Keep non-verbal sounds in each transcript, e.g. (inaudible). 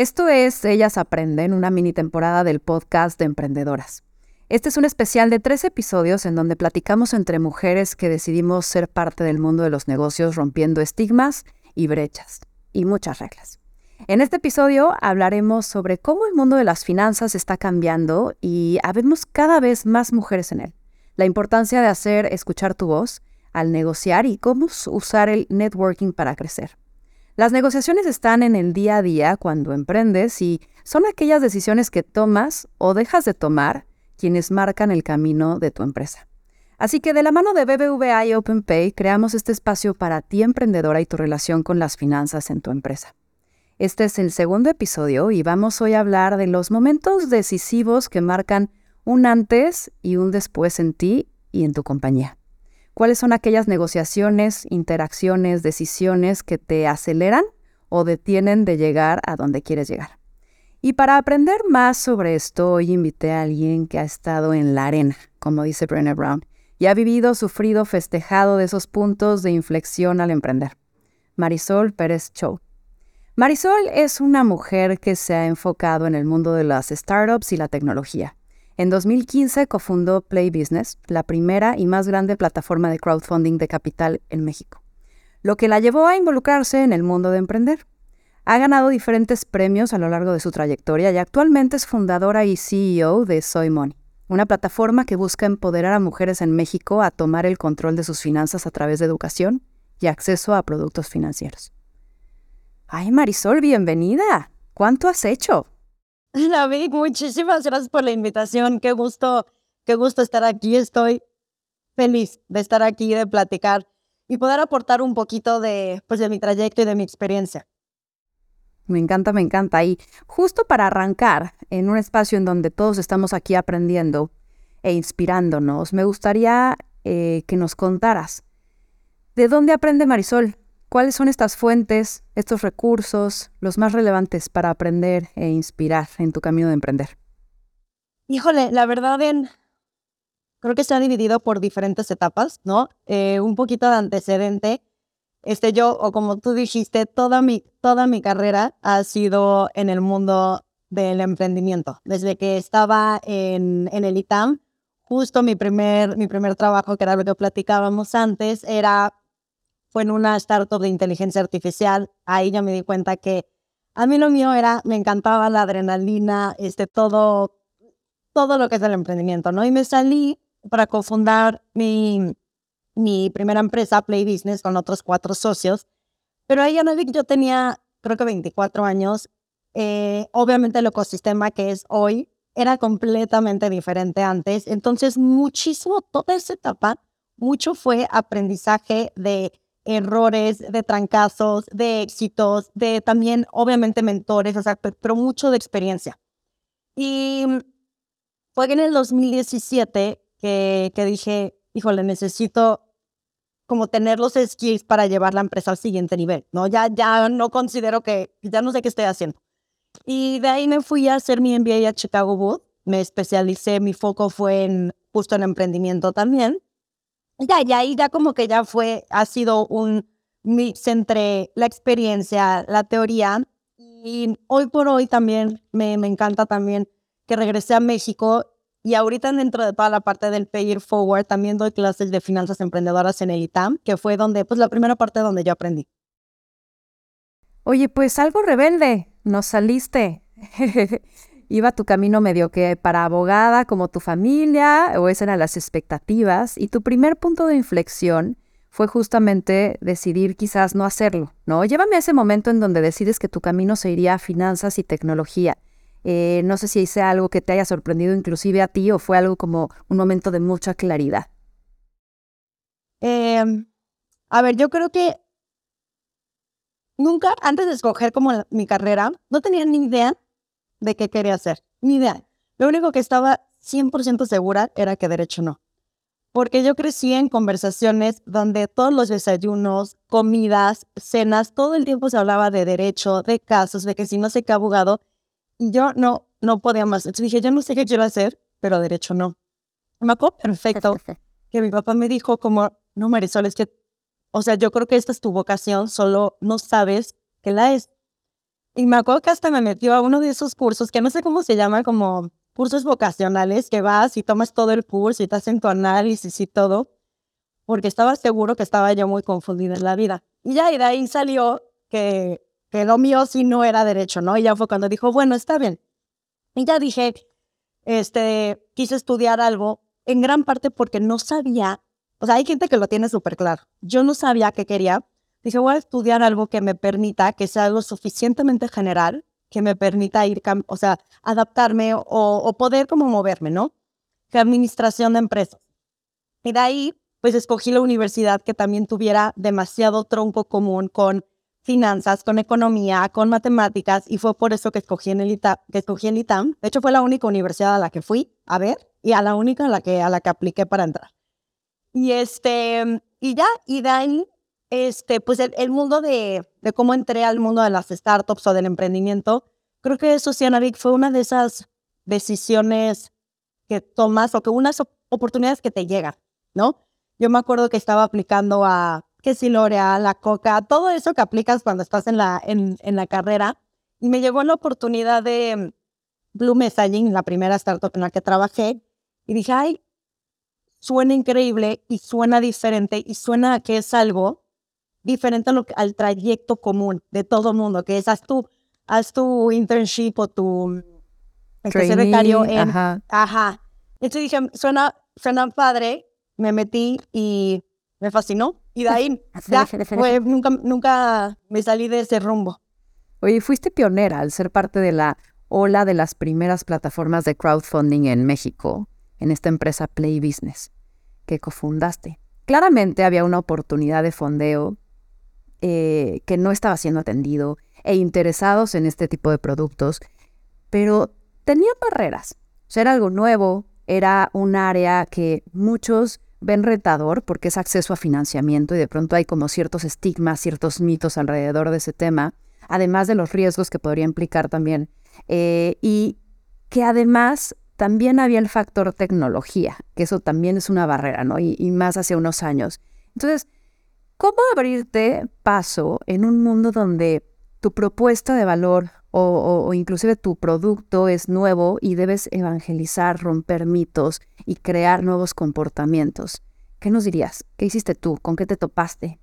Esto es Ellas Aprenden, una mini temporada del podcast de emprendedoras. Este es un especial de tres episodios en donde platicamos entre mujeres que decidimos ser parte del mundo de los negocios rompiendo estigmas y brechas y muchas reglas. En este episodio hablaremos sobre cómo el mundo de las finanzas está cambiando y habemos cada vez más mujeres en él. La importancia de hacer escuchar tu voz al negociar y cómo usar el networking para crecer. Las negociaciones están en el día a día cuando emprendes y son aquellas decisiones que tomas o dejas de tomar quienes marcan el camino de tu empresa. Así que de la mano de BBVA y OpenPay creamos este espacio para ti emprendedora y tu relación con las finanzas en tu empresa. Este es el segundo episodio y vamos hoy a hablar de los momentos decisivos que marcan un antes y un después en ti y en tu compañía. ¿Cuáles son aquellas negociaciones, interacciones, decisiones que te aceleran o detienen de llegar a donde quieres llegar? Y para aprender más sobre esto, hoy invité a alguien que ha estado en la arena, como dice Brené Brown, y ha vivido, sufrido, festejado de esos puntos de inflexión al emprender. Marisol Pérez Chow. Marisol es una mujer que se ha enfocado en el mundo de las startups y la tecnología. En 2015 cofundó Play Business, la primera y más grande plataforma de crowdfunding de capital en México, lo que la llevó a involucrarse en el mundo de emprender. Ha ganado diferentes premios a lo largo de su trayectoria y actualmente es fundadora y CEO de Soy Money, una plataforma que busca empoderar a mujeres en México a tomar el control de sus finanzas a través de educación y acceso a productos financieros. Ay, Marisol, bienvenida. ¿Cuánto has hecho? (laughs) David, muchísimas gracias por la invitación. Qué gusto, qué gusto estar aquí. Estoy feliz de estar aquí, de platicar y poder aportar un poquito de, pues, de mi trayecto y de mi experiencia. Me encanta, me encanta. Y justo para arrancar en un espacio en donde todos estamos aquí aprendiendo e inspirándonos, me gustaría eh, que nos contaras de dónde aprende Marisol, ¿Cuáles son estas fuentes, estos recursos, los más relevantes para aprender e inspirar en tu camino de emprender? Híjole, la verdad en, creo que se ha dividido por diferentes etapas, ¿no? Eh, un poquito de antecedente. Este, yo, o como tú dijiste, toda mi, toda mi carrera ha sido en el mundo del emprendimiento. Desde que estaba en, en el ITAM, justo mi primer, mi primer trabajo, que era lo que platicábamos antes, era fue en una startup de inteligencia artificial. Ahí ya me di cuenta que a mí lo mío era, me encantaba la adrenalina, este, todo, todo lo que es el emprendimiento, ¿no? Y me salí para cofundar mi, mi primera empresa, Play Business, con otros cuatro socios. Pero ahí ya yo tenía, creo que 24 años. Eh, obviamente el ecosistema que es hoy era completamente diferente antes. Entonces, muchísimo, toda esa etapa, mucho fue aprendizaje de errores, de trancazos, de éxitos, de también, obviamente, mentores, o sea, pero mucho de experiencia. Y fue en el 2017 que, que dije, híjole, necesito como tener los skills para llevar la empresa al siguiente nivel, ¿no? Ya, ya no considero que, ya no sé qué estoy haciendo. Y de ahí me fui a hacer mi MBA a Chicago Wood, me especialicé, mi foco fue en justo en emprendimiento también. Ya, ya ahí ya como que ya fue, ha sido un mix entre la experiencia, la teoría. Y hoy por hoy también me, me encanta también que regresé a México y ahorita dentro de toda la parte del Pay It Forward también doy clases de finanzas emprendedoras en el ITAM, que fue donde, pues la primera parte donde yo aprendí. Oye, pues algo rebelde, nos saliste. (laughs) iba tu camino medio que para abogada como tu familia o esas eran las expectativas y tu primer punto de inflexión fue justamente decidir quizás no hacerlo, ¿no? Llévame a ese momento en donde decides que tu camino se iría a finanzas y tecnología. Eh, no sé si hice algo que te haya sorprendido inclusive a ti o fue algo como un momento de mucha claridad. Em, a ver, yo creo que nunca antes de escoger como mi carrera, no tenía ni idea de qué quería hacer, ni idea. Lo único que estaba 100% segura era que derecho no. Porque yo crecí en conversaciones donde todos los desayunos, comidas, cenas, todo el tiempo se hablaba de derecho, de casos, de que si no sé qué abogado, y yo no, no podía más. Entonces dije, yo no sé qué quiero hacer, pero derecho no. Me acuerdo perfecto que mi papá me dijo como, no Marisol, es que, o sea, yo creo que esta es tu vocación, solo no sabes que la es. Y me acuerdo que hasta me metió a uno de esos cursos, que no sé cómo se llama, como cursos vocacionales, que vas y tomas todo el curso y te hacen tu análisis y todo, porque estaba seguro que estaba yo muy confundida en la vida. Y ya, y de ahí salió que, que lo mío sí no era derecho, ¿no? Y ya fue cuando dijo, bueno, está bien. Y ya dije, este, quise estudiar algo, en gran parte porque no sabía, o sea, hay gente que lo tiene súper claro. Yo no sabía qué quería, Dije, voy a estudiar algo que me permita, que sea algo suficientemente general, que me permita ir, o sea, adaptarme o, poder como moverme, ¿no? Que administración de empresas. Y de ahí, pues escogí la universidad que también tuviera demasiado tronco común con finanzas, con economía, con matemáticas, y fue por eso que escogí en el ITAM, que escogí en ITAM. De hecho, fue la única universidad a la que fui a ver y a la única a la que, a la que apliqué para entrar. Y este, y ya, y de ahí este, pues el, mundo de, de, cómo entré al mundo de las startups o del emprendimiento, creo que Socianavic fue una de esas decisiones que tomas o que unas oportunidades que te llegan, ¿no? Yo me acuerdo que estaba aplicando a, que si L'Oreal, la Coca, todo eso que aplicas cuando estás en la, en, en la carrera, y me llegó la oportunidad de Blue Messaging, la primera startup en la que trabajé, y dije, ay, suena increíble y suena diferente y suena que es algo diferente al trayecto común de todo mundo, que es haz tu, haz tu internship o tu este, secretario en... Ajá. ajá. Entonces dije, suena, suena padre, me metí y me fascinó. Y de ahí (laughs) ya, nunca, nunca me salí de ese rumbo. Oye, fuiste pionera al ser parte de la ola de las primeras plataformas de crowdfunding en México, en esta empresa Play Business, que cofundaste. Claramente había una oportunidad de fondeo eh, que no estaba siendo atendido e interesados en este tipo de productos, pero tenían barreras. Era algo nuevo, era un área que muchos ven retador porque es acceso a financiamiento y de pronto hay como ciertos estigmas, ciertos mitos alrededor de ese tema, además de los riesgos que podría implicar también. Eh, y que además también había el factor tecnología, que eso también es una barrera, ¿no? Y más hace unos años. Entonces, ¿Cómo abrirte paso en un mundo donde tu propuesta de valor o, inclusive tu producto es nuevo y debes evangelizar, romper mitos y crear nuevos comportamientos? ¿Qué nos dirías? ¿Qué hiciste tú? ¿Con qué te topaste?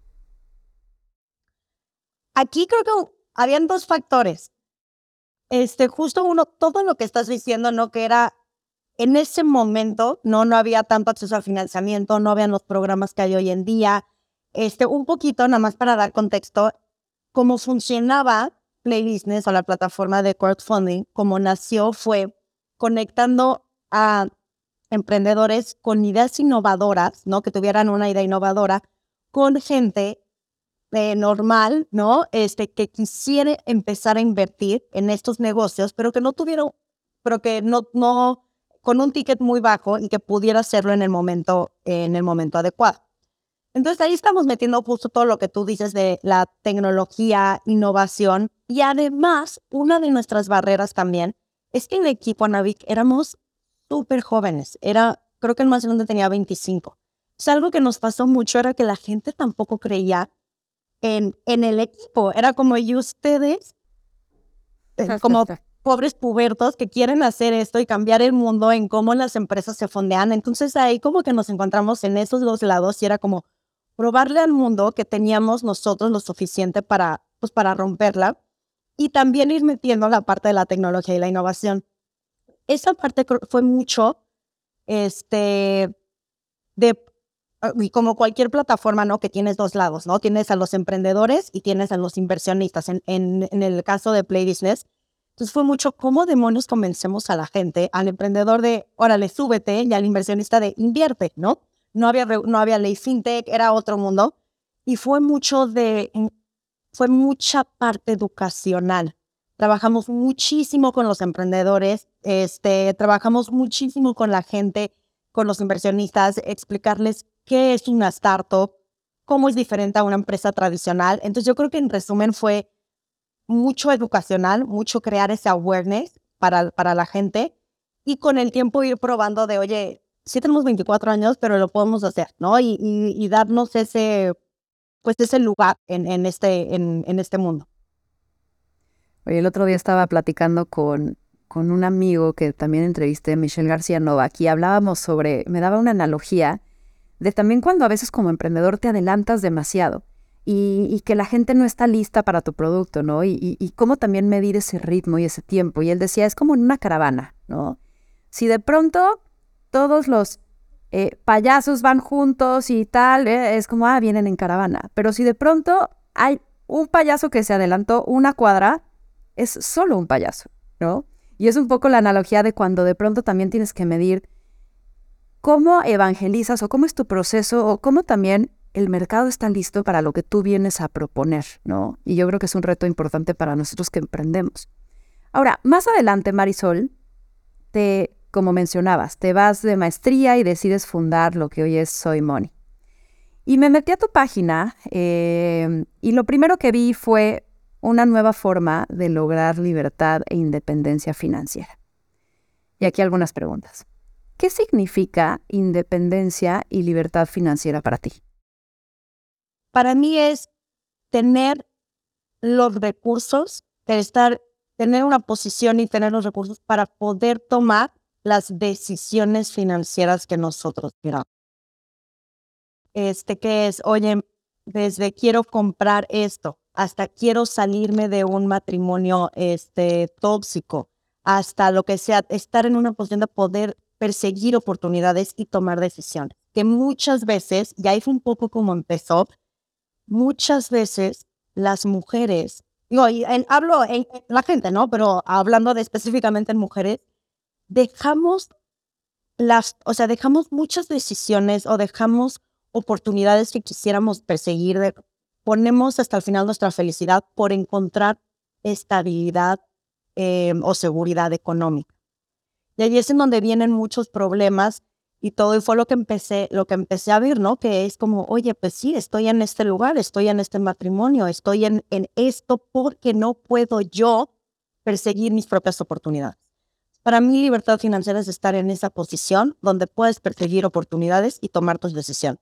Aquí creo que habían dos factores. Este, justo uno, todo lo que estás diciendo, ¿no? Que era en ese momento, no, no había tanto acceso al financiamiento, no habían los programas que hay hoy en día, este, un poquito, nada más para dar contexto, cómo funcionaba Play Business o la plataforma de crowdfunding, como nació, fue conectando a emprendedores con ideas innovadoras, ¿no? Que tuvieran una idea innovadora, con gente eh, normal, ¿no? Este, que quisiera empezar a invertir en estos negocios, pero que no tuvieron, pero que no, no, con un ticket muy bajo y que pudiera hacerlo en el momento, en el momento adecuado. Entonces ahí estamos metiendo justo todo lo que tú dices de la tecnología, innovación y además una de nuestras barreras también es que en el equipo Navic éramos súper jóvenes. Era, creo que el más grande tenía 25. O sea, algo que nos pasó mucho era que la gente tampoco creía en, en el equipo. Era como, ¿y ustedes? Eh, como pobres pubertos que quieren hacer esto y cambiar el mundo en cómo las empresas se fondean. Entonces ahí como que nos encontramos en esos dos lados y era como, probarle al mundo que teníamos nosotros lo suficiente para, pues, para romperla y también ir metiendo la parte de la tecnología y la innovación. Esa parte fue mucho, este, de, ah, y como cualquier plataforma, ¿no? Que tienes dos lados, ¿no? Tienes a los emprendedores y tienes a los inversionistas. En, el caso de Play Business, entonces fue mucho cómo demonios convencemos a la gente, al emprendedor de, órale, súbete, y al inversionista de, invierte, ¿no? No había, no había ley fintech, era otro mundo. Y fue mucho de, fue mucha parte educacional. Trabajamos muchísimo con los emprendedores, este, trabajamos muchísimo con la gente, con los inversionistas, explicarles qué es una startup, cómo es diferente a una empresa tradicional. Entonces yo creo que en resumen fue mucho educacional, mucho crear ese awareness para, para la gente y con el tiempo ir probando de, oye, sí tenemos 24 años, pero lo podemos hacer, ¿no? Y, y, darnos ese, pues ese lugar en, en este, en, en este mundo. Oye, el otro día estaba platicando con, con un amigo que también entrevisté, Michelle García Novak, y hablábamos sobre, me daba una analogía de también cuando a veces como emprendedor te adelantas demasiado y, que la gente no está lista para tu producto, ¿no? Y, y, cómo también medir ese ritmo y ese tiempo. Y él decía, es como en una caravana, ¿no? Si de pronto todos los eh, payasos van juntos y tal, eh, es como, ah, vienen en caravana. Pero si de pronto hay un payaso que se adelantó una cuadra, es solo un payaso, ¿no? Y es un poco la analogía de cuando de pronto también tienes que medir cómo evangelizas o cómo es tu proceso o cómo también el mercado está listo para lo que tú vienes a proponer, ¿no? Y yo creo que es un reto importante para nosotros que emprendemos. Ahora, más adelante, Marisol, te, como mencionabas, te vas de maestría y decides fundar lo que hoy es Soy Money. Y me metí a tu página eh, y lo primero que vi fue una nueva forma de lograr libertad e independencia financiera. Y aquí algunas preguntas. ¿Qué significa independencia y libertad financiera para ti? Para mí es tener los recursos, estar, tener una posición y tener los recursos para poder tomar las decisiones financieras que nosotros queramos. Este que es, oye, desde quiero comprar esto hasta quiero salirme de un matrimonio este, tóxico, hasta lo que sea, estar en una posición de poder perseguir oportunidades y tomar decisiones. Que muchas veces, y ahí fue un poco como empezó, muchas veces las mujeres, digo, y hablo en, la gente, ¿no? Pero hablando de específicamente en mujeres, dejamos las, o sea, dejamos muchas decisiones o dejamos oportunidades que quisiéramos perseguir, ponemos hasta el final nuestra felicidad por encontrar estabilidad eh, o seguridad económica. Y ahí es en donde vienen muchos problemas y todo, y fue lo que empecé, lo que empecé a ver, ¿no? Que es como, oye, pues sí, estoy en este lugar, estoy en este matrimonio, estoy en, en esto porque no puedo yo perseguir mis propias oportunidades. Para mí, libertad financiera es estar en esa posición donde puedes perseguir oportunidades y tomar tus decisiones.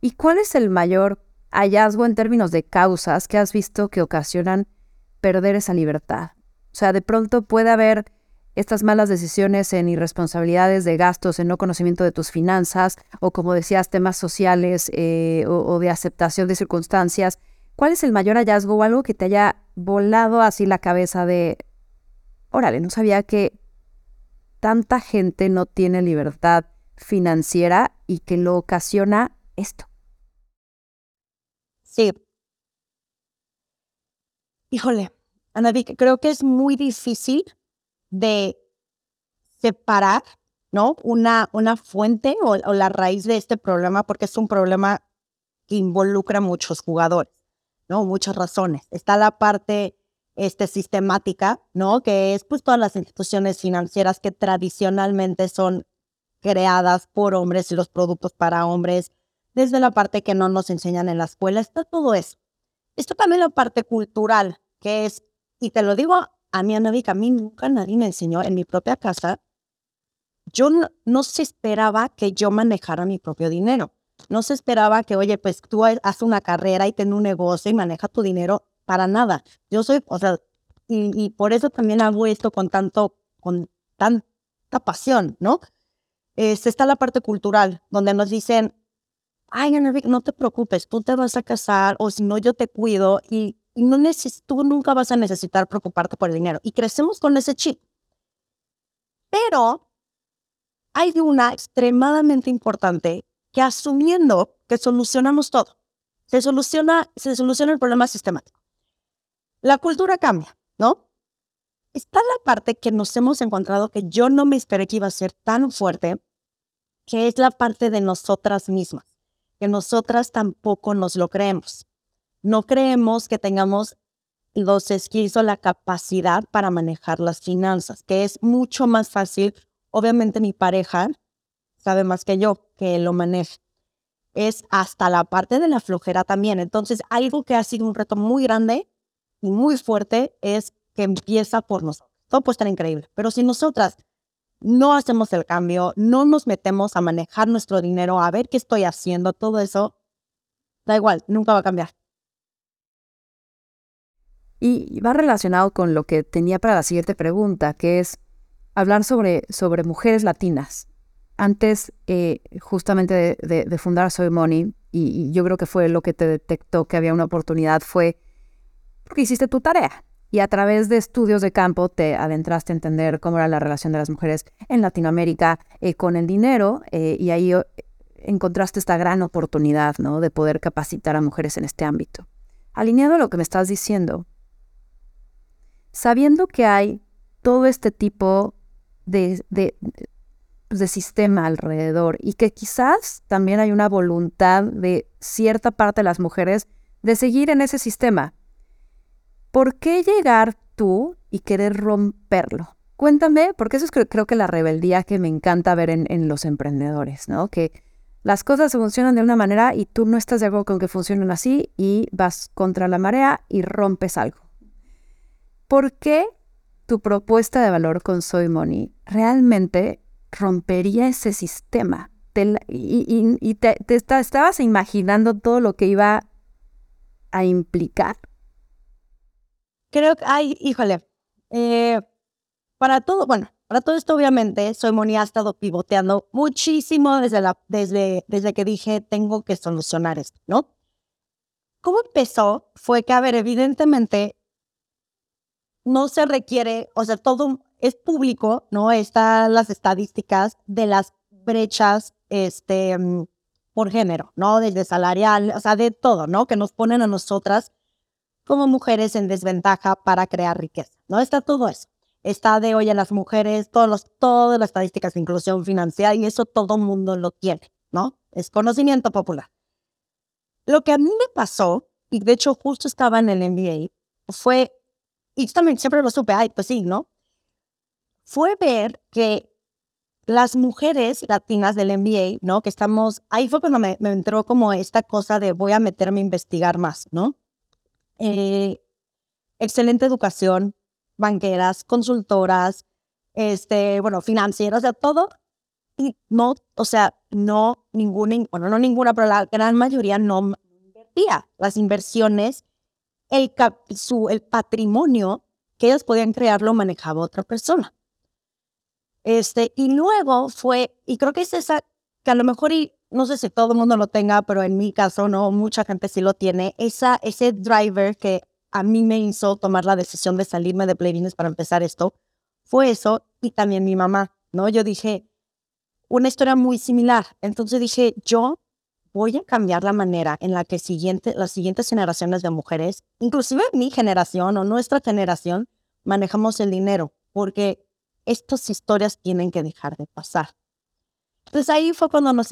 ¿Y cuál es el mayor hallazgo en términos de causas que has visto que ocasionan perder esa libertad? O sea, de pronto puede haber estas malas decisiones en irresponsabilidades de gastos, en no conocimiento de tus finanzas, o como decías, temas sociales eh, o, de aceptación de circunstancias. ¿Cuál es el mayor hallazgo o algo que te haya volado así la cabeza de, órale, no sabía que tanta gente no tiene libertad financiera y que lo ocasiona esto? Sí. Híjole, Ana creo que es muy difícil de separar, ¿no? Una, una fuente o, la raíz de este problema, porque es un problema que involucra a muchos jugadores, ¿no? Muchas razones. Está la parte este, sistemática, ¿no? Que es pues todas las instituciones financieras que tradicionalmente son creadas por hombres y los productos para hombres, desde la parte que no nos enseñan en la escuela, está todo eso. Esto también la parte cultural, que es y te lo digo a mí, Ana a mí nunca nadie me enseñó en mi propia casa. Yo no, se esperaba que yo manejara mi propio dinero. No se esperaba que, oye, pues tú haces una carrera y ten un negocio y maneja tu dinero para nada. Yo soy, o sea, y, por eso también hago esto con tanto, con tanta pasión, ¿no? Es, está la parte cultural, donde nos dicen, ay, no te preocupes, tú te vas a casar o si no, yo te cuido y no tú nunca vas a necesitar preocuparte por el dinero. Y crecemos con ese chip. Pero hay una extremadamente importante que asumiendo que solucionamos todo, se soluciona, se soluciona el problema sistemático. La cultura cambia, ¿no? Está la parte que nos hemos encontrado que yo no me esperé que iba a ser tan fuerte, que es la parte de nosotras mismas, que nosotras tampoco nos lo creemos no creemos que tengamos los skills o la capacidad para manejar las finanzas, que es mucho más fácil. Obviamente mi pareja sabe más que yo que lo maneja. Es hasta la parte de la flojera también. Entonces, algo que ha sido un reto muy grande y muy fuerte es que empieza por nosotros. Todo puede estar increíble, pero si nosotras no hacemos el cambio, no nos metemos a manejar nuestro dinero, a ver qué estoy haciendo, todo eso, da igual, nunca va a cambiar. Y va relacionado con lo que tenía para la siguiente pregunta, que es hablar sobre, sobre mujeres latinas. Antes, eh, justamente de, fundar Soy Money, y, yo creo que fue lo que te detectó que había una oportunidad, fue porque hiciste tu tarea. Y a través de estudios de campo te adentraste a entender cómo era la relación de las mujeres en Latinoamérica eh, con el dinero, eh, y ahí encontraste esta gran oportunidad ¿no? de poder capacitar a mujeres en este ámbito. Alineado a lo que me estás diciendo, sabiendo que hay todo este tipo de, de, pues, de, sistema alrededor y que quizás también hay una voluntad de cierta parte de las mujeres de seguir en ese sistema. ¿Por qué llegar tú y querer romperlo? Cuéntame, porque eso es creo, que la rebeldía que me encanta ver en, en los emprendedores, ¿no? Que las cosas funcionan de una manera y tú no estás de acuerdo con que funcionen así y vas contra la marea y rompes algo. ¿Por qué tu propuesta de valor con Soy Money realmente rompería ese sistema? y, te, estabas imaginando todo lo que iba a implicar. Creo que, ay, híjole, eh, para todo, bueno, para todo esto, obviamente, Soy Moni ha estado pivoteando muchísimo desde, la, desde, desde que dije, tengo que solucionar esto, ¿no? ¿Cómo empezó? Fue que, a ver, evidentemente, no se requiere, o sea, todo es público, ¿no? Están las estadísticas de las brechas, este, mm, por género, ¿no? Desde salarial, o sea, de todo, ¿no? Que nos ponen a nosotras como mujeres en desventaja para crear riqueza, ¿no? Está todo eso está de hoy a las mujeres, todos los, todas las estadísticas de inclusión financiera y eso todo el mundo lo tiene, ¿no? Es conocimiento popular. Lo que a mí me pasó, y de hecho justo estaba en el MBA, fue, y también siempre lo supe, ay, pues sí, ¿no? Fue ver que las mujeres latinas del MBA, ¿no? Que estamos, ahí fue cuando me, entró como esta cosa de voy a meterme a investigar más, ¿no? Eh, excelente educación, banqueras, consultoras, este, bueno, financieras, o sea, todo. Y no, o sea, no ninguna, bueno, no ninguna, pero la gran mayoría no invertía. Las inversiones, el, su, el patrimonio que ellas podían crear lo manejaba otra persona. Este, y luego fue, y creo que es esa, que a lo mejor, y no sé si todo el mundo lo tenga, pero en mi caso no, mucha gente sí lo tiene, esa, ese driver que a mí me hizo tomar la decisión de salirme de Play para empezar esto fue eso y también mi mamá, ¿no? Yo dije, una historia muy similar. Entonces dije, yo voy a cambiar la manera en la que siguiente, las siguientes generaciones de mujeres, inclusive mi generación o nuestra generación, manejamos el dinero, porque estas historias tienen que dejar de pasar. Entonces ahí fue cuando nos,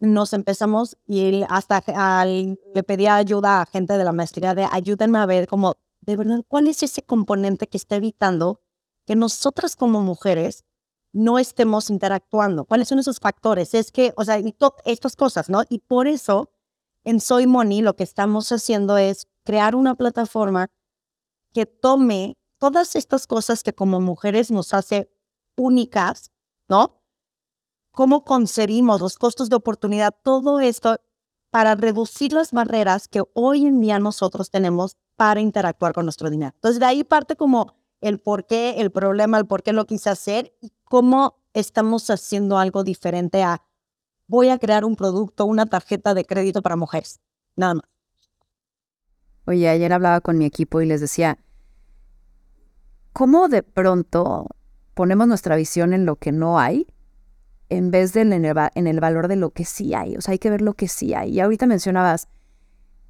nos empezamos y hasta le pedía ayuda a gente de la maestría de ayúdenme a ver como, de verdad, cuál es ese componente que está evitando que nosotras como mujeres no estemos interactuando. ¿Cuáles son esos factores? Es que, o sea, y estas cosas, ¿no? Y por eso en Soy Money lo que estamos haciendo es crear una plataforma que tome todas estas cosas que como mujeres nos hace únicas, ¿no? Cómo concebimos los costos de oportunidad, todo esto para reducir las barreras que hoy en día nosotros tenemos para interactuar con nuestro dinero. Entonces, de ahí parte como el por qué, el problema, el por qué lo quise hacer y cómo estamos haciendo algo diferente a voy a crear un producto, una tarjeta de crédito para mujeres. Nada más. Oye, ayer hablaba con mi equipo y les decía, ¿cómo de pronto ponemos nuestra visión en lo que no hay en vez de en el, valor de lo que sí hay. O sea, hay que ver lo que sí hay. Y ahorita mencionabas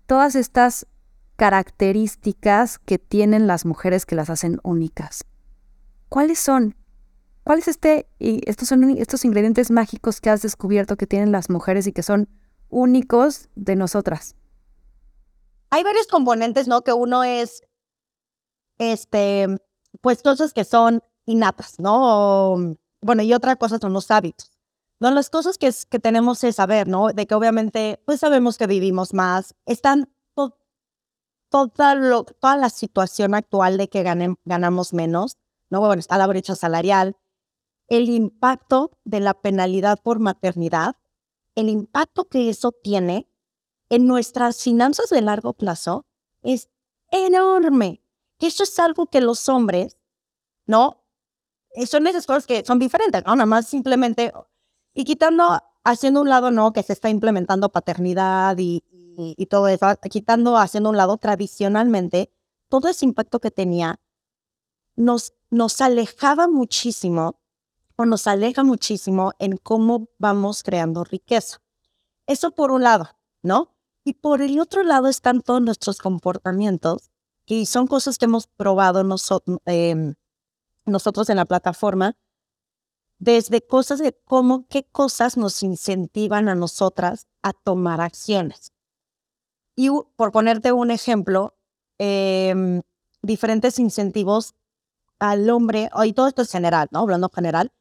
todas estas características que tienen las mujeres que las hacen únicas. ¿Cuáles son? ¿Cuáles este, estos son estos ingredientes mágicos que has descubierto que tienen las mujeres y que son únicos de nosotras? Hay varios componentes, ¿no? Que uno es, este, pues cosas que son innatas, ¿no? Bueno, y otra cosa son los hábitos. Las cosas que, que tenemos es saber, ¿no? De que obviamente, pues sabemos que vivimos más. Están toda, lo, toda la situación actual de que ganamos menos, ¿no? Bueno, está la brecha salarial, el impacto de la penalidad por maternidad, el impacto que eso tiene en nuestras finanzas de largo plazo es enorme. eso es algo que los hombres, ¿no? Eh, son esas cosas que son diferentes, ¿no? Nada más simplemente, y quitando, haciendo un lado, ¿no? Que se está implementando paternidad y, y, todo eso, quitando, haciendo un lado tradicionalmente, todo ese impacto que tenía nos, nos alejaba muchísimo o nos aleja muchísimo en cómo vamos creando riqueza. Eso por un lado, ¿no? Y por el otro lado están todos nuestros comportamientos, que son cosas que hemos probado nosotros, em, nosotros en la plataforma, desde cosas de cómo, qué cosas nos incentivan a nosotras a tomar acciones. Y por ponerte un ejemplo, em, diferentes incentivos al hombre, y todo esto es general, ¿no? Hablando general,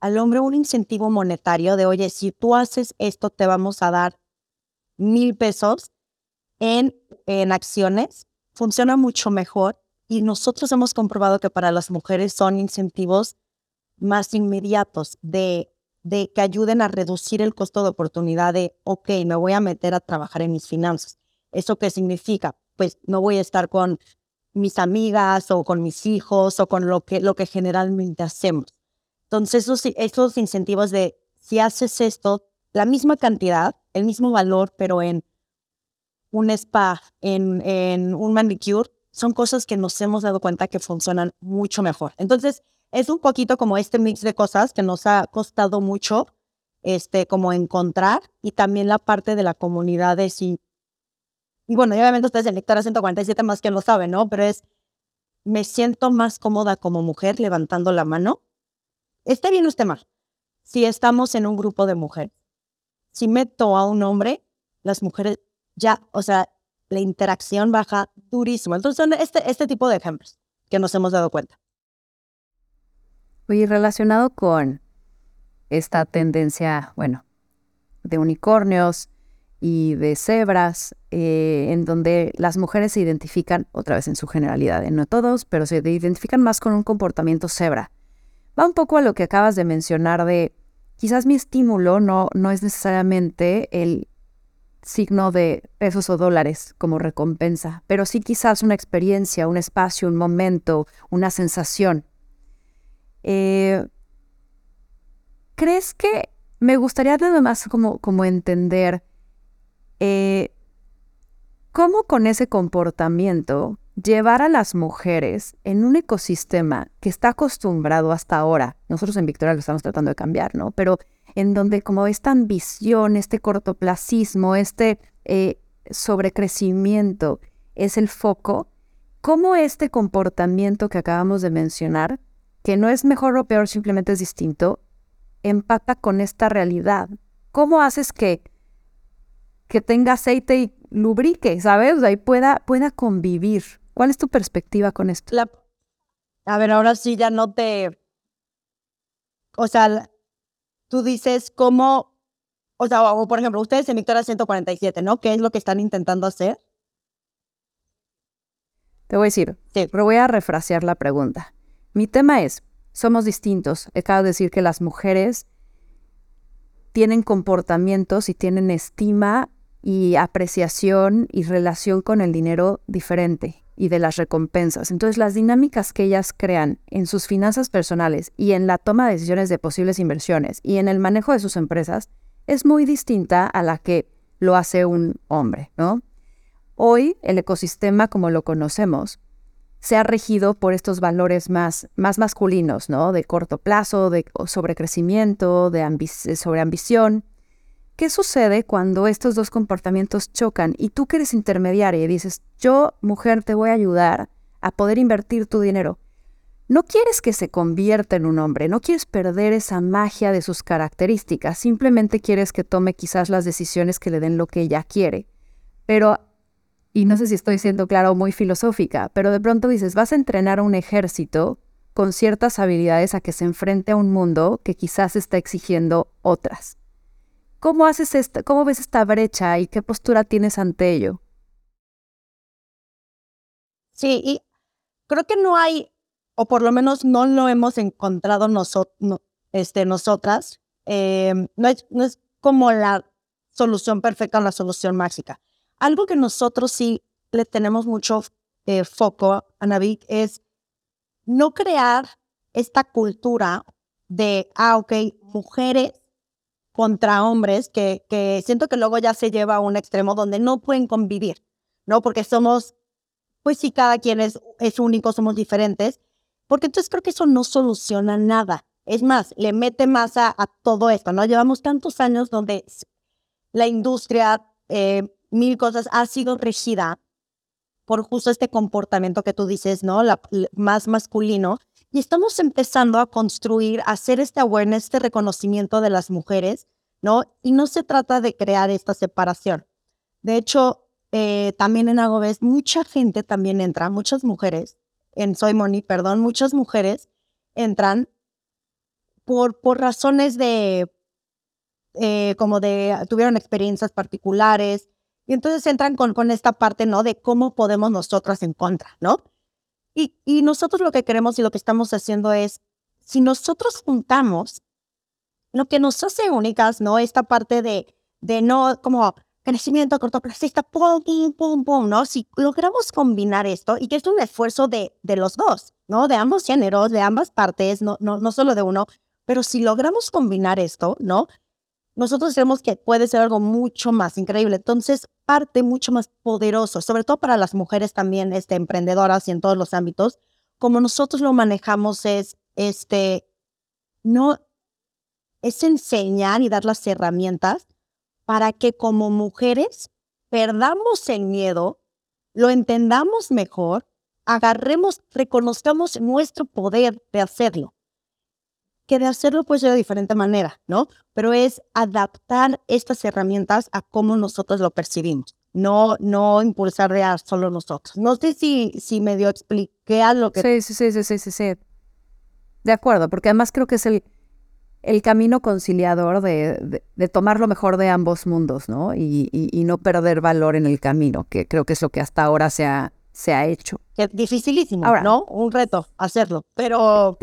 al hombre un incentivo monetario de, oye, si tú haces esto, te vamos a dar mil pesos en, en acciones, funciona mucho mejor. Y nosotros hemos comprobado que para las mujeres son incentivos más inmediatos de, de que ayuden a reducir el costo de oportunidad de, ok, me voy a meter a trabajar en mis finanzas. ¿Eso qué significa? Pues no voy a estar con mis amigas o con mis hijos o con lo que, lo que generalmente hacemos. Entonces, esos, esos incentivos de si haces esto, la misma cantidad, el mismo valor, pero en un spa, en, en un manicure, son cosas que nos hemos dado cuenta que funcionan mucho mejor. Entonces, es un poquito como este mix de cosas que nos ha costado mucho, este, como encontrar, y también la parte de la comunidad de si, y bueno, obviamente ustedes en Lectora 147 más que lo saben, ¿no? Pero es, me siento más cómoda como mujer levantando la mano esté bien usted mal, si estamos en un grupo de mujeres, si meto a un hombre, las mujeres ya, o sea, la interacción baja durísimo. Entonces son este, este tipo de ejemplos que nos hemos dado cuenta. Oye, relacionado con esta tendencia, bueno, de unicornios y de cebras, eh, en donde las mujeres se identifican, otra vez en su generalidad, no todos, pero se identifican más con un comportamiento cebra va un poco a lo que acabas de mencionar de quizás mi estímulo no, no es necesariamente el signo de pesos o dólares como recompensa, pero sí quizás una experiencia, un espacio, un momento, una sensación. Eh, ¿Crees que me gustaría además como, como entender eh, cómo con ese comportamiento llevar a las mujeres en un ecosistema que está acostumbrado hasta ahora, nosotros en Victoria lo estamos tratando de cambiar, ¿no? Pero en donde como esta ambición, este cortoplacismo, este eh, sobrecrecimiento es el foco, ¿cómo este comportamiento que acabamos de mencionar, que no es mejor o peor, simplemente es distinto, empata con esta realidad? ¿Cómo haces que, que tenga aceite y lubrique, ¿sabes? O sea, y pueda, pueda convivir. ¿Cuál es tu perspectiva con esto? a ver, ahora sí ya no te... O sea, tú dices cómo... O sea, o por ejemplo, ustedes en Victoria 147, ¿no? ¿Qué es lo que están intentando hacer? Te voy a decir, sí. pero voy a refrasear la pregunta. Mi tema es, somos distintos. Acabo de decir que las mujeres tienen comportamientos y tienen estima y apreciación y relación con el dinero diferente y de las recompensas. Entonces, las dinámicas que ellas crean en sus finanzas personales y en la toma de decisiones de posibles inversiones y en el manejo de sus empresas es muy distinta a la que lo hace un hombre, ¿no? Hoy el ecosistema como lo conocemos se ha regido por estos valores más, más masculinos, ¿no? De corto plazo, de sobrecrecimiento, de sobreambición, ¿Qué sucede cuando estos dos comportamientos chocan y tú que eres intermediaria y dices, yo, mujer, te voy a ayudar a poder invertir tu dinero? No quieres que se convierta en un hombre, no quieres perder esa magia de sus características, simplemente quieres que tome quizás las decisiones que le den lo que ella quiere. Pero, y no sé si estoy siendo clara o muy filosófica, pero de pronto dices, vas a entrenar a un ejército con ciertas habilidades a que se enfrente a un mundo que quizás está exigiendo otras. ¿Cómo haces esta, cómo ves esta brecha y qué postura tienes ante ello? Sí, y creo que no hay, o por lo menos no lo hemos encontrado este, nosotras. Em, no, es, no es como la solución perfecta o la solución mágica. Algo que nosotros sí le tenemos mucho eh, foco, Anavik, es no crear esta cultura de, ah, ok, mujeres contra hombres, que, que siento que luego ya se lleva a un extremo donde no pueden convivir, ¿no? Porque somos, pues sí, cada quien es, es único, somos diferentes, porque entonces creo que eso no soluciona nada. Es más, le mete más a, todo esto, ¿no? Llevamos tantos años donde la industria, eh, mil cosas, ha sido regida por justo este comportamiento que tú dices, ¿no? La, más masculino. Y estamos empezando a construir, a hacer este awareness, este reconocimiento de las mujeres, ¿no? Y no se trata de crear esta separación. De hecho, eh, también en Agobes, mucha gente también entra, muchas mujeres, en Soy Money, perdón, muchas mujeres entran por, por razones de, eh, como de, tuvieron experiencias particulares, y entonces entran con, con esta parte, ¿no? De cómo podemos nosotras en contra, ¿no? Y, y nosotros lo que queremos y lo que estamos haciendo es, si nosotros juntamos lo que nos hace únicas, ¿no? Esta parte de, de no como crecimiento cortoplacista, pum, pum, pum, pum, ¿no? Si logramos combinar esto, y que es un esfuerzo de, de los dos, ¿no? De ambos géneros, de ambas partes, no, no, no solo de uno, pero si logramos combinar esto, ¿no? Nosotros creemos que puede ser algo mucho más increíble. Entonces, parte mucho más poderoso, sobre todo para las mujeres también este, emprendedoras y en todos los ámbitos, como nosotros lo manejamos es, este, no, es enseñar y dar las herramientas para que como mujeres perdamos el miedo, lo entendamos mejor, agarremos, reconozcamos nuestro poder de hacerlo que de hacerlo pues de diferente manera, ¿no? Pero es adaptar estas herramientas a cómo nosotros lo percibimos, no, no impulsar a solo nosotros. No sé si, si medio expliqué a lo que... Sí, sí, sí, sí, sí, sí. De acuerdo, porque además creo que es el, el camino conciliador de, de, tomar lo mejor de ambos mundos, ¿no? Y, y, y, no perder valor en el camino, que creo que es lo que hasta ahora se ha, se ha hecho. Es dificilísimo, ¿no? Un reto hacerlo, pero...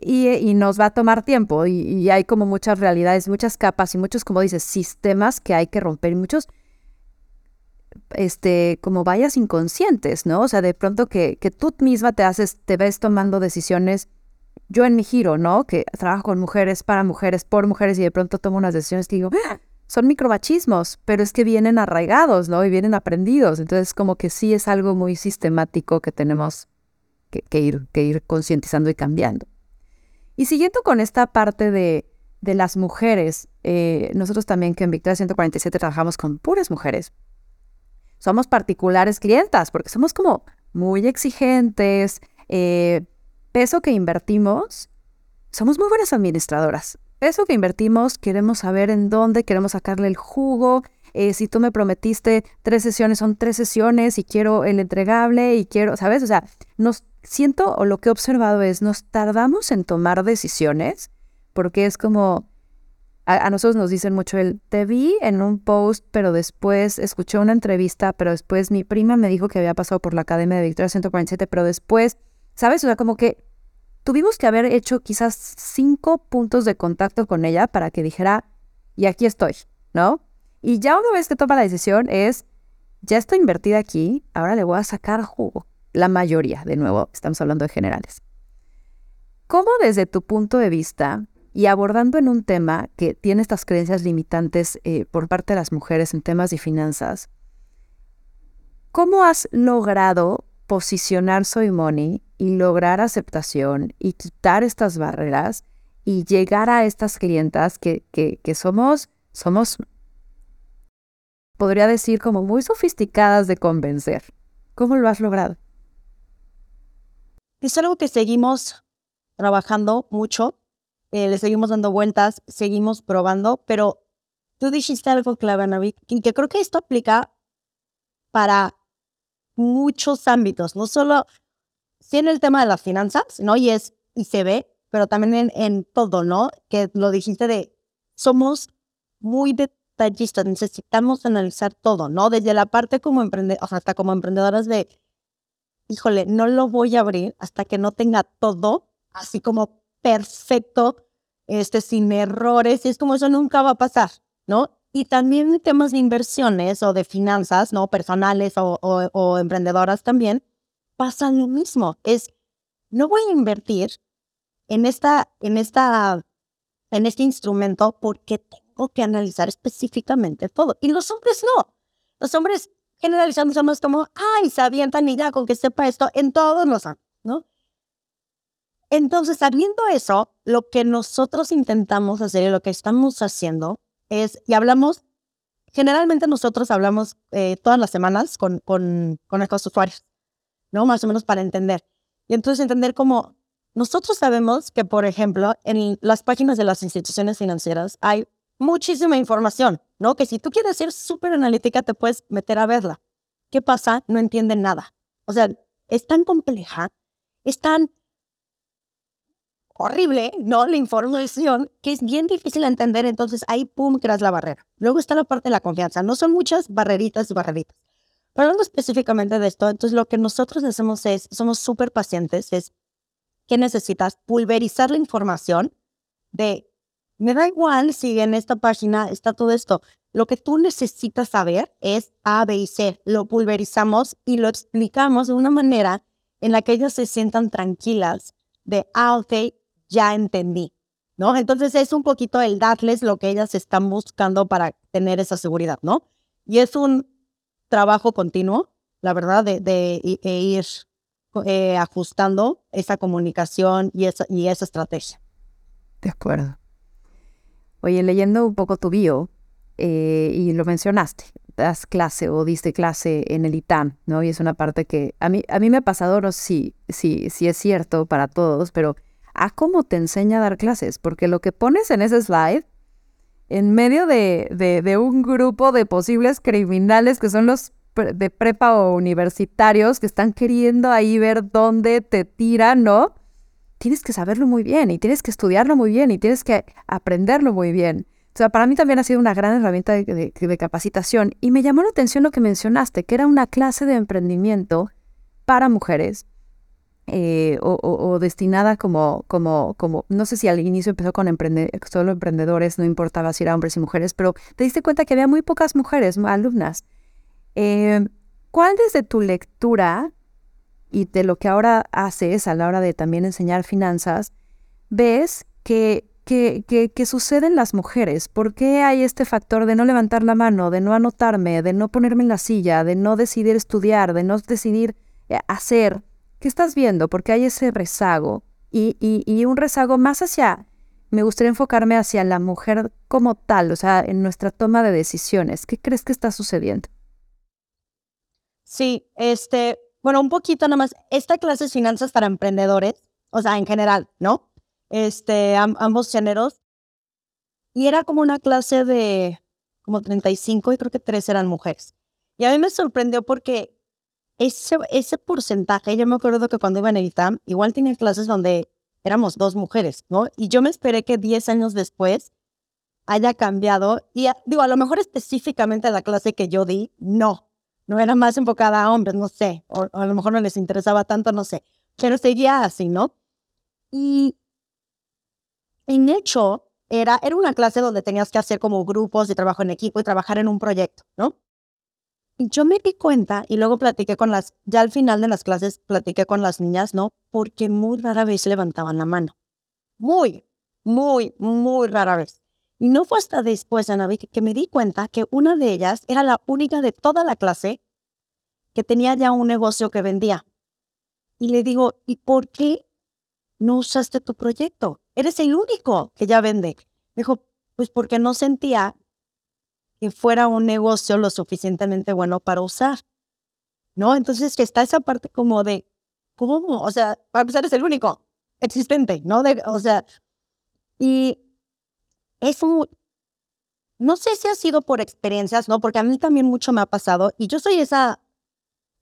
y, y, nos va a tomar tiempo y, hay como muchas realidades, muchas capas y muchos, como dices, sistemas que hay que romper y muchos, este, como vayas inconscientes, ¿no? O sea, de pronto que, que tú misma te haces, te ves tomando decisiones, yo en mi giro, ¿no? Que trabajo con mujeres, para mujeres, por mujeres y de pronto tomo unas decisiones que digo, ¡Ah! Son micromachismos, pero es que vienen arraigados, ¿no? Y vienen aprendidos. Entonces, como que sí es algo muy sistemático que tenemos que, ir, que ir concientizando y cambiando. Y siguiendo con esta parte de, de las mujeres, eh, nosotros también que en Victoria 147 trabajamos con puras mujeres. Somos particulares clientas porque somos como muy exigentes. Eh, peso que invertimos, somos muy buenas administradoras eso que invertimos, queremos saber en dónde, queremos sacarle el jugo. Eh, si tú me prometiste tres sesiones, son tres sesiones y quiero el entregable y quiero, ¿sabes? O sea, nos siento o lo que he observado es, nos tardamos en tomar decisiones porque es como, a, nosotros nos dicen mucho el, te vi en un post, pero después escuché una entrevista, pero después mi prima me dijo que había pasado por la Academia de Victoria 147, pero después, ¿sabes? O sea, como que tuvimos que haber hecho quizás cinco puntos de contacto con ella para que dijera, y aquí estoy, ¿no? Y ya una vez que toma la decisión es, ya estoy invertida aquí, ahora le voy a sacar jugo. La mayoría, de nuevo, estamos hablando de generales. ¿Cómo desde tu punto de vista y abordando en un tema que tiene estas creencias limitantes eh, por parte de las mujeres en temas de finanzas, ¿cómo has logrado posicionar Soy Money y lograr aceptación y quitar estas barreras y llegar a estas clientas que, que, somos, somos, podría decir, como muy sofisticadas de convencer. ¿Cómo lo has logrado? Es algo que seguimos trabajando mucho, eh, le seguimos dando vueltas, seguimos probando, pero tú dijiste algo clave, Navi, que creo que esto aplica para muchos ámbitos, no solo sí en el tema de las finanzas, ¿no? Y es, y se ve, pero también en, todo, ¿no? Que lo dijiste de, somos muy detallistas, necesitamos analizar todo, ¿no? Desde la parte como emprendedor, o sea, hasta como emprendedoras de, híjole, no lo voy a abrir hasta que no tenga todo así como perfecto, este, sin errores, y es como eso nunca va a pasar, ¿no? Y también temas de inversiones o de finanzas, ¿no? Personales o, o emprendedoras también, pasa lo mismo. Es, no voy a invertir en, esta, en, esta, en este instrumento porque tengo que analizar específicamente todo. Y los hombres no. Los hombres generalizando somos como, ay, se avientan y ya con que sepa esto en todos los ¿no? Entonces, sabiendo eso, lo que nosotros intentamos hacer y lo que estamos haciendo es, y hablamos, generalmente nosotros hablamos eh, todas las semanas con, con, con nuestros usuarios, ¿no? Más o menos para entender. Y entonces entender cómo nosotros sabemos que, por ejemplo, en las páginas de las instituciones financieras hay muchísima información, ¿no? Que si tú quieres ser súper analítica, te puedes meter a verla. ¿Qué pasa? No entienden nada. O sea, es tan compleja, es tan horrible, ¿no? La información, que es bien difícil de entender, entonces ahí, pum, creas la barrera. Luego está la parte de la confianza. No son muchas barreritas barreritas. Hablando específicamente de esto, entonces lo que nosotros hacemos es, somos súper pacientes, es que necesitas pulverizar la información de, me da igual si en esta página está todo esto. Lo que tú necesitas saber es A, B y C. Lo pulverizamos y lo explicamos de una manera en la que ellas se sientan tranquilas de, ah, ok, ya entendí, ¿no? Entonces es un poquito el darles lo que ellas están buscando para tener esa seguridad, ¿no? Y es un trabajo continuo, la verdad, de, de, e ir eh, ajustando esa comunicación y esa, y esa estrategia. De acuerdo. Oye, leyendo un poco tu bio, eh, y lo mencionaste, das clase o diste clase en el ITAM, ¿no? Y es una parte que a mí, a mí me ha pasado, no sé si, si es cierto para todos, pero a cómo te enseña a dar clases, porque lo que pones en ese slide, en medio de, de, un grupo de posibles criminales que son los de prepa o universitarios que están queriendo ahí ver dónde te tiran, ¿no? Tienes que saberlo muy bien y tienes que estudiarlo muy bien y tienes que aprenderlo muy bien. O sea, para mí también ha sido una gran herramienta de, de capacitación y me llamó la atención lo que mencionaste, que era una clase de emprendimiento para mujeres eh, o, destinada como, como, como, no sé si al inicio empezó con solo emprendedores, no importaba si eran hombres y mujeres, pero te diste cuenta que había muy pocas mujeres, alumnas. Eh, ¿Cuál desde tu lectura y de lo que ahora haces a la hora de también enseñar finanzas, ves que, que, que, que sucede en las mujeres? ¿Por qué hay este factor de no levantar la mano, de no anotarme, de no ponerme en la silla, de no decidir estudiar, de no decidir eh, hacer? ¿Qué estás viendo? Porque hay ese rezago y, y, un rezago más hacia, me gustaría enfocarme hacia la mujer como tal, o sea, en nuestra toma de decisiones. ¿Qué crees que está sucediendo? Sí, este, bueno, un poquito nada más. Esta clase es finanzas para emprendedores, o sea, en general, ¿no? Este, ambos géneros. Y era como una clase de como 35 y creo que tres eran mujeres. Y a mí me sorprendió porque ese, ese porcentaje, yo me acuerdo que cuando iba en el ITAM, igual tenía clases donde éramos dos mujeres, ¿no? Y yo me esperé que 10 años después haya cambiado. Y digo, a lo mejor específicamente la clase que yo di, no. No era más enfocada a hombres, no sé. O, a lo mejor no les interesaba tanto, no sé. Pero seguía así, ¿no? Y en hecho, era, era una clase donde tenías que hacer como grupos de trabajo en equipo y trabajar en un proyecto, ¿no? Yo me di cuenta y luego platiqué con las, ya al final de las clases platiqué con las niñas, ¿no? Porque muy rara vez levantaban la mano. Muy, muy, muy rara vez. Y no fue hasta después, Ana, que me di cuenta que una de ellas era la única de toda la clase que tenía ya un negocio que vendía. Y le digo, ¿y por qué no usaste tu proyecto? Eres el único que ya vende. Me dijo, pues porque no sentía que fuera un negocio lo suficientemente bueno para usar. ¿No? Entonces que está esa parte como de, ¿cómo? O sea, para empezar es el único existente, ¿no? De, o sea, y es un, no sé si ha sido por experiencias, ¿no? Porque a mí también mucho me ha pasado y yo soy esa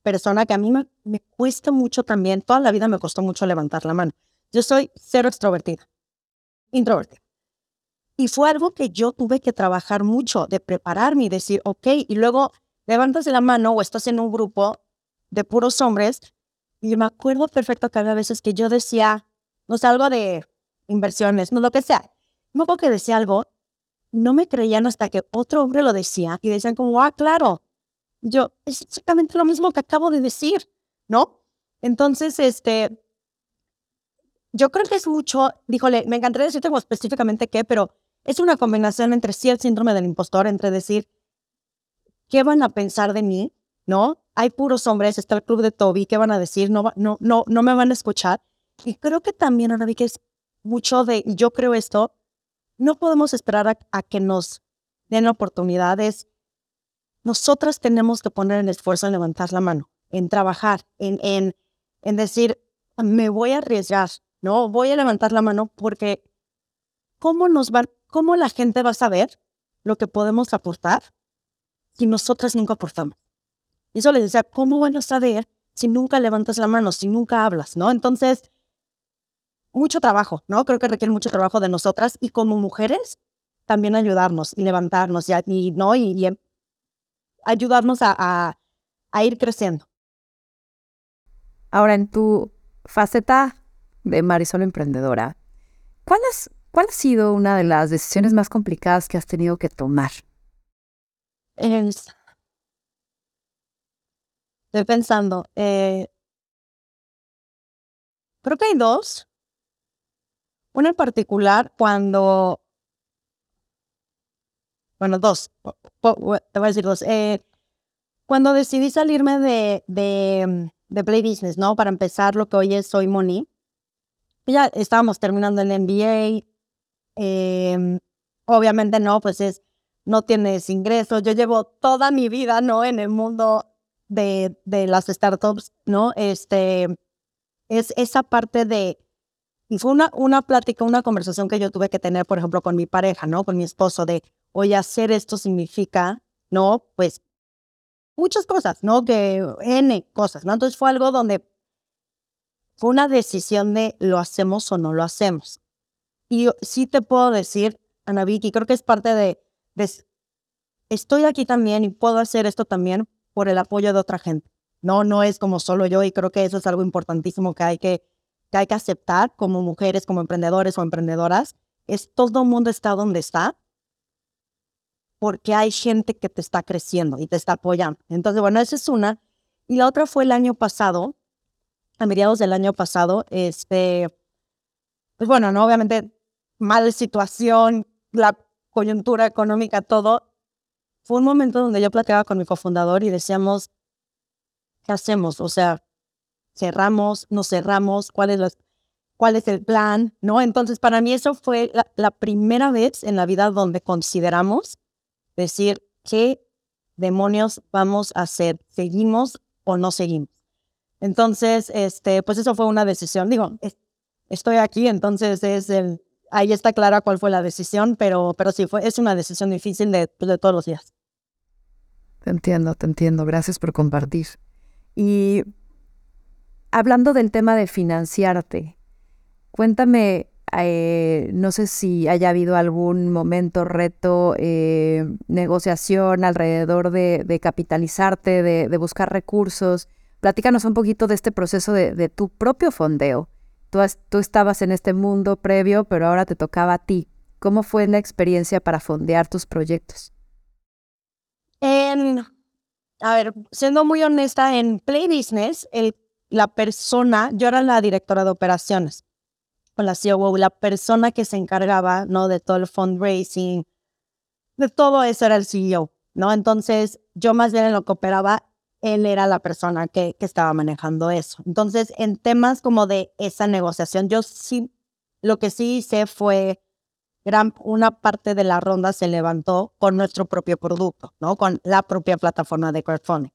persona que a mí me, me cuesta mucho también, toda la vida me costó mucho levantar la mano. Yo soy cero extrovertida, introvertida. Y fue algo que yo tuve que trabajar mucho, de prepararme y decir, ok, y luego levantas la mano o estás en un grupo de puros hombres. Y me acuerdo perfecto que había veces que yo decía, no sé, algo de inversiones, no lo que sea. Me acuerdo que decía algo no me creían hasta que otro hombre lo decía y decían como, ah, claro, yo, es exactamente lo mismo que acabo de decir, ¿no? Entonces, este, yo creo que es mucho, díjole, me encantaría decirte como específicamente qué, pero es una combinación entre sí el síndrome del impostor, entre decir, ¿qué van a pensar de mí? ¿No? Hay puros hombres, está el club de Toby, ¿qué van a decir? No, no, no, no me van a escuchar. Y creo que también ahora vi que es mucho de, yo creo esto, no podemos esperar a, que nos den oportunidades. Nosotras tenemos que poner el esfuerzo en levantar la mano, en trabajar, en, en, en decir, me voy a arriesgar, ¿no? Voy a levantar la mano porque ¿cómo nos van, cómo la gente va a saber lo que podemos aportar si nosotras nunca aportamos? Y eso les decía, ¿cómo van a saber si nunca levantas la mano, si nunca hablas, ¿no? Entonces, mucho trabajo, ¿no? Creo que requiere mucho trabajo de nosotras y como mujeres también ayudarnos y levantarnos y, ¿no? y, em, ayudarnos a, a, ir creciendo. Ahora, en tu faceta de Marisol Emprendedora, ¿cuál, ¿cuál ha sido una de las decisiones más complicadas que has tenido que tomar? estoy pensando. Eh, creo que hay dos. Una en particular cuando, bueno, dos, te voy a decir dos. Eh, cuando decidí salirme de, de, de, Play Business, ¿no? Para empezar lo que hoy es Soy Money. Ya estábamos terminando el MBA. Em, obviamente no, pues es, no tienes ingresos. Yo llevo toda mi vida, ¿no? En el mundo de, de las startups, ¿no? Este, es esa parte de fue una, una plática, una conversación que yo tuve que tener, por ejemplo, con mi pareja, ¿no? Con mi esposo, de, oye, hacer esto significa, ¿no? Pues muchas cosas, ¿no? Que N cosas, ¿no? Entonces fue algo donde fue una decisión de lo hacemos o no lo hacemos. Y sí te puedo decir, Ana Vicky, creo que es parte de, de, estoy aquí también y puedo hacer esto también por el apoyo de otra gente. No, no es como solo yo y creo que eso es algo importantísimo que hay que que hay que aceptar como mujeres, como emprendedores o emprendedoras, es todo el mundo está donde está porque hay gente que te está creciendo y te está apoyando. Entonces, bueno, esa es una. Y la otra fue el año pasado, a mediados del año pasado, este, pues bueno, no, obviamente, mala situación, la coyuntura económica, todo. Fue un momento donde yo platicaba con mi cofundador y decíamos, ¿qué hacemos? O sea, cerramos, no cerramos, cuál es, es el plan, ¿no? Entonces, para mí eso fue la, primera vez en la vida donde consideramos decir qué demonios vamos a hacer, seguimos o no seguimos. Entonces, este, pues eso fue una decisión. Digo, estoy aquí, entonces es el, ahí está clara cuál fue la decisión, pero, pero sí, fue, es una decisión difícil de, de todos los días. Te entiendo, te entiendo. Gracias por compartir. Y hablando del tema de financiarte, cuéntame, eh, no sé si haya habido algún momento, reto, eh, negociación alrededor de, capitalizarte, de, buscar recursos. Platícanos un poquito de este proceso de, tu propio fondeo. Tú, estabas en este mundo previo, pero ahora te tocaba a ti. ¿Cómo fue la experiencia para fondear tus proyectos? En, a ver, siendo muy honesta, en Play Business, la persona, yo era la directora de operaciones con la COO, la persona que se encargaba, ¿no? De todo el fundraising, de todo eso era el CEO, ¿no? Entonces, yo más bien en lo que operaba, él era la persona que, que estaba manejando eso. Entonces, en temas como de esa negociación, yo sí, lo que sí hice fue, gran, una parte de la ronda se levantó con nuestro propio producto, ¿no? Con la propia plataforma de crowdfunding.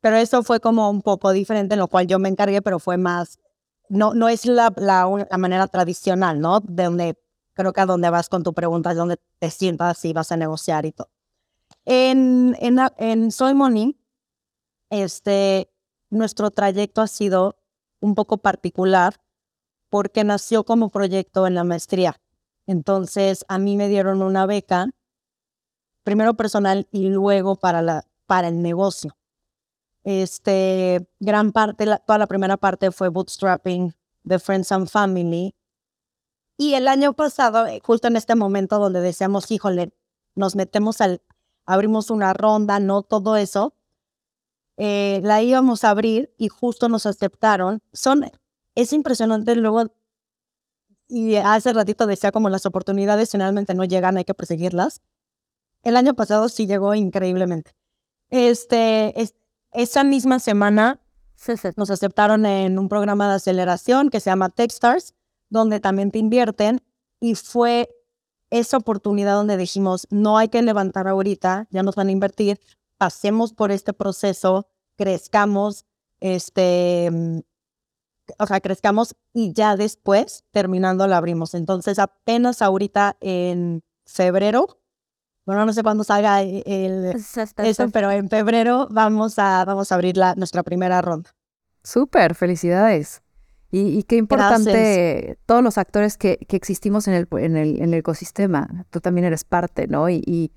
Pero eso fue como un poco diferente, en lo cual yo me encargué, pero fue más, no, no es la, la, manera tradicional, ¿no? De donde creo que a donde vas con tu pregunta es donde te sientas y vas a negociar y todo. En, en, en Soy Money, este, nuestro trayecto ha sido un poco particular porque nació como proyecto en la maestría. Entonces, a mí me dieron una beca, primero personal y luego para, la, para el negocio. Este, gran parte, toda la primera parte fue bootstrapping de Friends and Family. Y el año pasado, eh, justo en este momento donde decíamos, híjole, nos metemos al, abrimos una ronda, no todo eso. Eh, la íbamos a abrir y justo nos aceptaron. Son, es impresionante luego, y hace ratito decía como las oportunidades finalmente no llegan, hay que perseguirlas. El año pasado sí llegó increíblemente. Este, es, esa misma semana (laughs) nos aceptaron en un programa de aceleración que se llama Techstars, donde también te invierten y fue esa oportunidad donde dijimos, no hay que levantar ahorita, ya nos van a invertir, pasemos por este proceso, crezcamos, este, mm, o sea, crezcamos y ya después, terminando, la abrimos. Entonces, apenas ahorita en febrero, bueno, no sé cuándo salga el, eso, pero en febrero vamos a, vamos a abrir la, nuestra primera ronda. Súper, felicidades. Y, qué importante todos los actores que, que existimos en el, en, el, en el ecosistema. Tú también eres parte, ¿no? Y, y,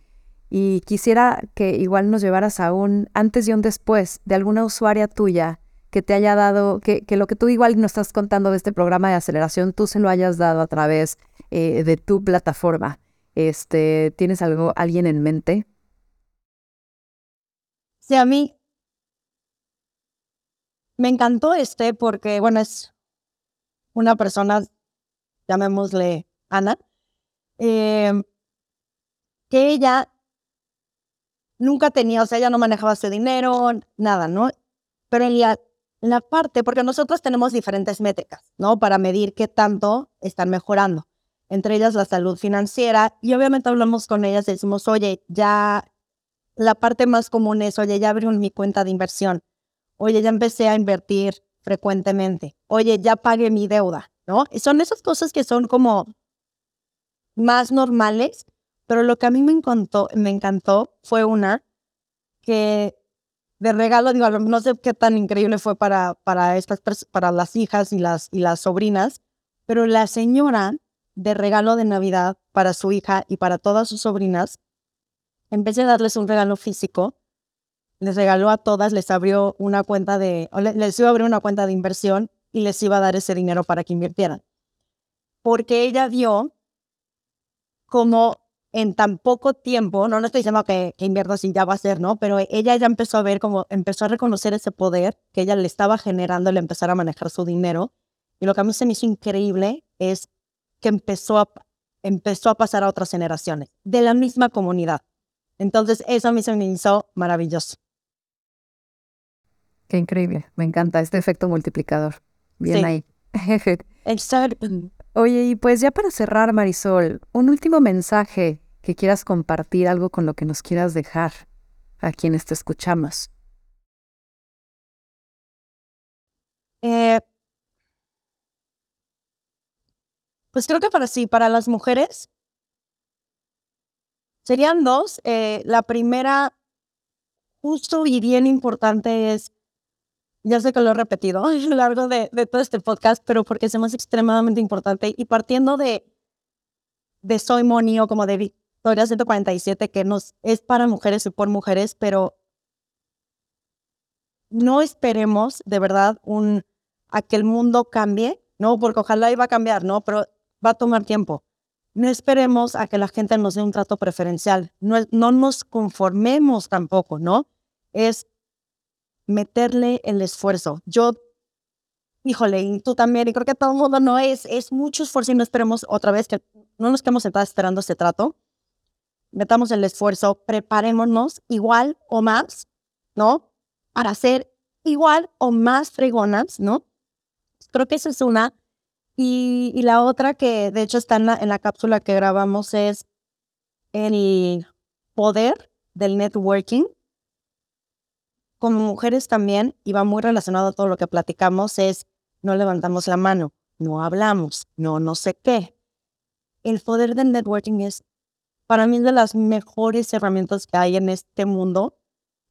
quisiera que igual nos llevaras a un antes y un después de alguna usuaria tuya que te haya dado, que, que lo que tú igual nos estás contando de este programa de aceleración, tú se lo hayas dado a través eh, de tu plataforma. Este, ¿Tienes algo, alguien en mente? Sí, a mí me encantó este porque, bueno, es una persona, llamémosle Ana, em, que ella nunca tenía, o sea, ella no manejaba su dinero, nada, ¿no? Pero en la, parte, porque nosotros tenemos diferentes métricas, ¿no? Para medir qué tanto están mejorando, entre ellas la salud financiera, y obviamente hablamos con ellas y decimos, oye, ya, la parte más común es, oye, ya abrí mi cuenta de inversión, oye, ya empecé a invertir frecuentemente. Oye, ya pagué mi deuda, ¿no? son esas cosas que son como más normales, pero lo que a mí me encantó, me encantó fue una que de regalo, digo, no sé qué tan increíble fue para, para, estas, para las hijas y las, y las sobrinas, pero la señora de regalo de Navidad para su hija y para todas sus sobrinas, en vez de darles un regalo físico, les regaló a todas, les abrió una cuenta de, les iba a abrir una cuenta de inversión y les iba a dar ese dinero para que invirtieran. Porque ella vio como en tan poco tiempo, no, no estoy diciendo que, que invierta si ya va a ser, ¿no? Pero ella ya empezó a ver como, empezó a reconocer ese poder que ella le estaba generando el empezar a manejar su dinero. Y lo que a mí se me hizo increíble es que empezó a, empezó a pasar a otras generaciones de la misma comunidad. Entonces, eso a mí se me hizo maravilloso. Qué increíble, me encanta este efecto multiplicador. Bien ahí. (laughs) Oye, y pues ya para cerrar, Marisol, un último mensaje que quieras compartir, algo con lo que nos quieras dejar a quienes te escuchamos. Eh, pues creo que para sí, para las mujeres serían dos. Eh, la primera, justo y bien importante, es ya sé que lo he repetido (laughs) a lo largo de, todo este podcast, pero porque es más extremadamente importante y partiendo de, de Soy Money o como de Victoria 147, que nos, es para mujeres y por mujeres, pero no esperemos de verdad un, a que el mundo cambie, ¿no? Porque ojalá iba a cambiar, ¿no? Pero va a tomar tiempo. No esperemos a que la gente nos dé un trato preferencial. No, no nos conformemos tampoco, ¿no? Es meterle el esfuerzo. Yo, híjole, y tú también, y creo que todo el mundo no es, es mucho esfuerzo y no esperemos otra vez que no nos quedemos sentados esperando ese trato. Metamos el esfuerzo, preparémonos igual o más, ¿no? Para ser igual o más fregonas, ¿no? Creo que esa es una. Y, y la otra que de hecho está en la, en la cápsula que grabamos es el poder del networking como mujeres también, y va muy relacionado a todo lo que platicamos, es no levantamos la mano, no hablamos, no no sé qué. El poder del networking es, para mí, de las mejores herramientas que hay en este mundo.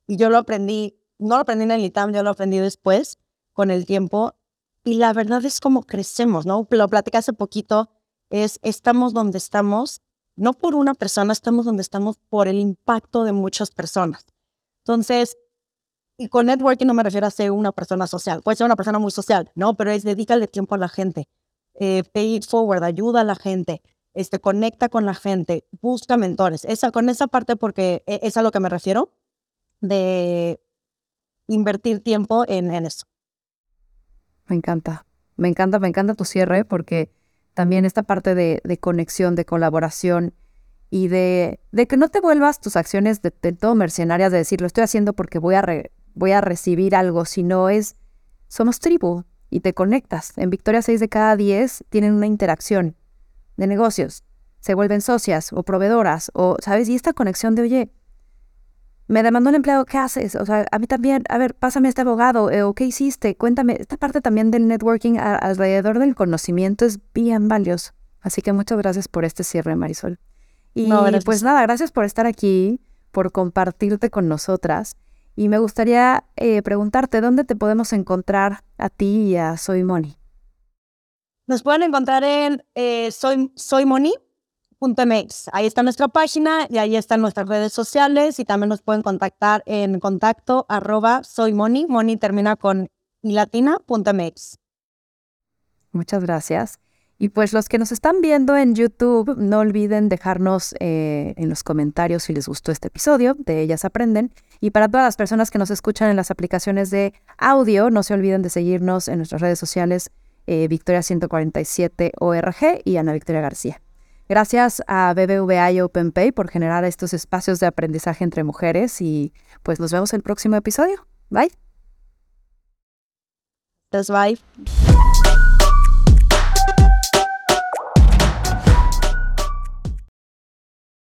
Y yo lo aprendí, no lo aprendí en el ITAM, yo lo aprendí después, con el tiempo. Y la verdad es como crecemos, ¿no? Lo platicé hace poquito, es estamos donde estamos, no por una persona, estamos donde estamos por el impacto de muchas personas. Entonces, y con networking no me refiero a ser una persona social, puede ser una persona muy social, ¿no? Pero es dedícale tiempo a la gente, eh, pay it forward, ayuda a la gente, este, conecta con la gente, busca mentores. Esa, con esa parte, porque e, es a lo que me refiero, de invertir tiempo en, eso. Me encanta, me encanta, me encanta tu cierre porque también esta parte de, de conexión, de colaboración y de, de, que no te vuelvas tus acciones de, todo mercenarias, de decir, lo estoy haciendo porque voy a, voy a recibir algo, sino es, somos tribu y te conectas. En Victoria 6 de cada 10 tienen una interacción de negocios, se vuelven socias o proveedoras, o, ¿sabes? Y esta conexión de, oye, me demandó un empleado, ¿qué haces? O sea, a mí también, a ver, pásame a este abogado, eh, o qué hiciste, cuéntame. Esta parte también del networking alrededor del conocimiento es bien valioso. Así que muchas gracias por este cierre, Marisol. Y pues nada, gracias por estar aquí, por compartirte con nosotras. Y me gustaría eh, preguntarte, ¿dónde te podemos encontrar a ti y a Soy Money? Nos pueden encontrar en eh, soy, soymoni.mx. Ahí está nuestra página y ahí están nuestras redes sociales y también nos pueden contactar en contacto arroba soymoni. Money termina con latina.mx. Muchas gracias. Y pues los que nos están viendo en YouTube, no olviden dejarnos eh, en los comentarios si les gustó este episodio, de Ellas Aprenden. Y para todas las personas que nos escuchan en las aplicaciones de audio, no se olviden de seguirnos en nuestras redes sociales eh, Victoria 147 ORG y Ana Victoria García. Gracias a BBVA y OpenPay por generar estos espacios de aprendizaje entre mujeres y pues nos vemos en el próximo episodio. Bye. Bye.